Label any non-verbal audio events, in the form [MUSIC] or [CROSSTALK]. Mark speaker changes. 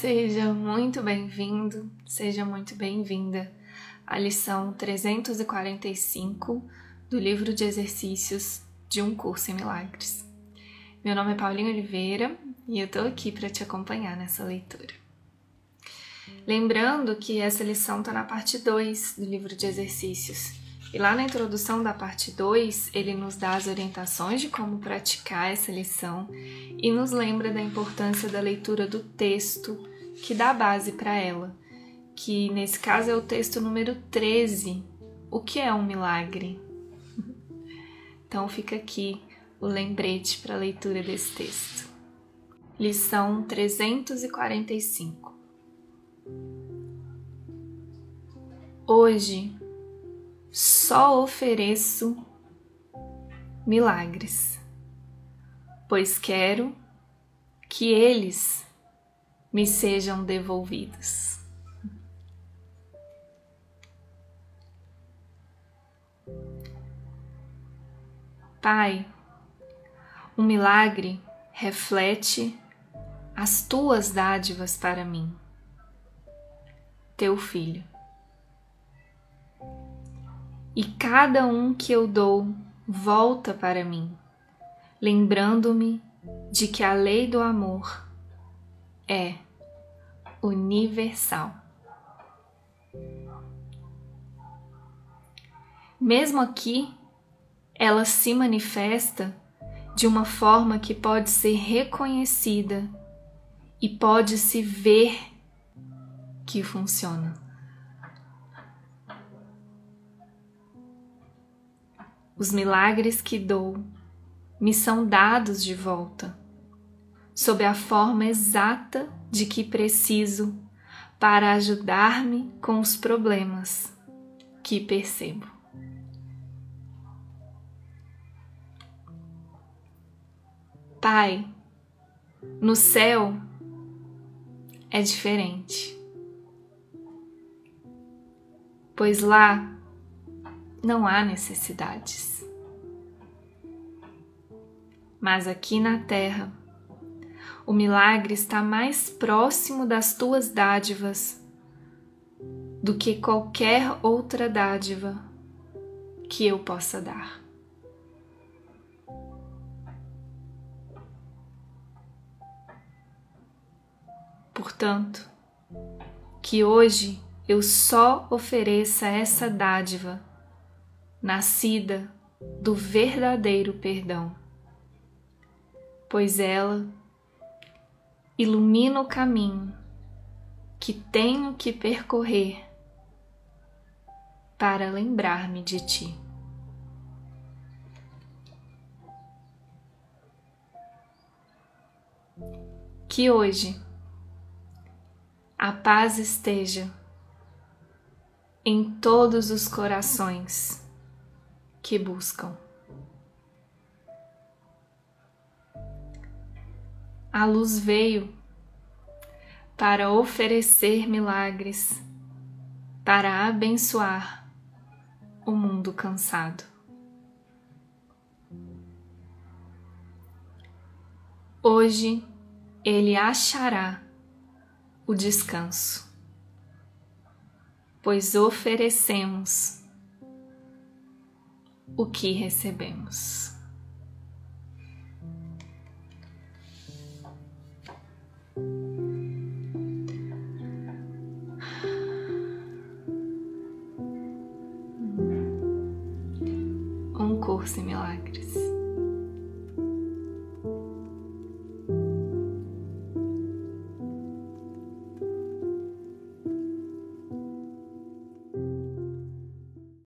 Speaker 1: Seja muito bem-vindo, seja muito bem-vinda à lição 345 do livro de exercícios de um curso em milagres. Meu nome é Paulinho Oliveira e eu tô aqui para te acompanhar nessa leitura. Lembrando que essa lição está na parte 2 do livro de exercícios. E lá na introdução da parte 2, ele nos dá as orientações de como praticar essa lição e nos lembra da importância da leitura do texto que dá base para ela, que nesse caso é o texto número 13. O que é um milagre? [LAUGHS] Então fica aqui o lembrete para a leitura desse texto. Lição 345. Hoje só ofereço milagres, pois quero que eles me sejam devolvidos. Pai, o um milagre reflete as tuas dádivas para mim, teu filho. E cada um que eu dou volta para mim, lembrando-me de que a lei do amor é universal. Mesmo aqui, ela se manifesta de uma forma que pode ser reconhecida e pode se ver que funciona. Os milagres que dou me são dados de volta sob a forma exata de que preciso para ajudar-me com os problemas que percebo. Pai, no céu é diferente, pois lá não há necessidades. Mas aqui na terra, o milagre está mais próximo das tuas dádivas do que qualquer outra dádiva que eu possa dar. Portanto, que hoje eu só ofereça essa dádiva nascida do verdadeiro perdão, pois ela ilumina o caminho que tenho que percorrer para lembrar-me de Ti. Que hoje a paz esteja em todos os corações que buscam. A luz veio para oferecer milagres, para abençoar o mundo cansado. Hoje ele achará o descanso, pois oferecemos o que recebemos. Em Milagres.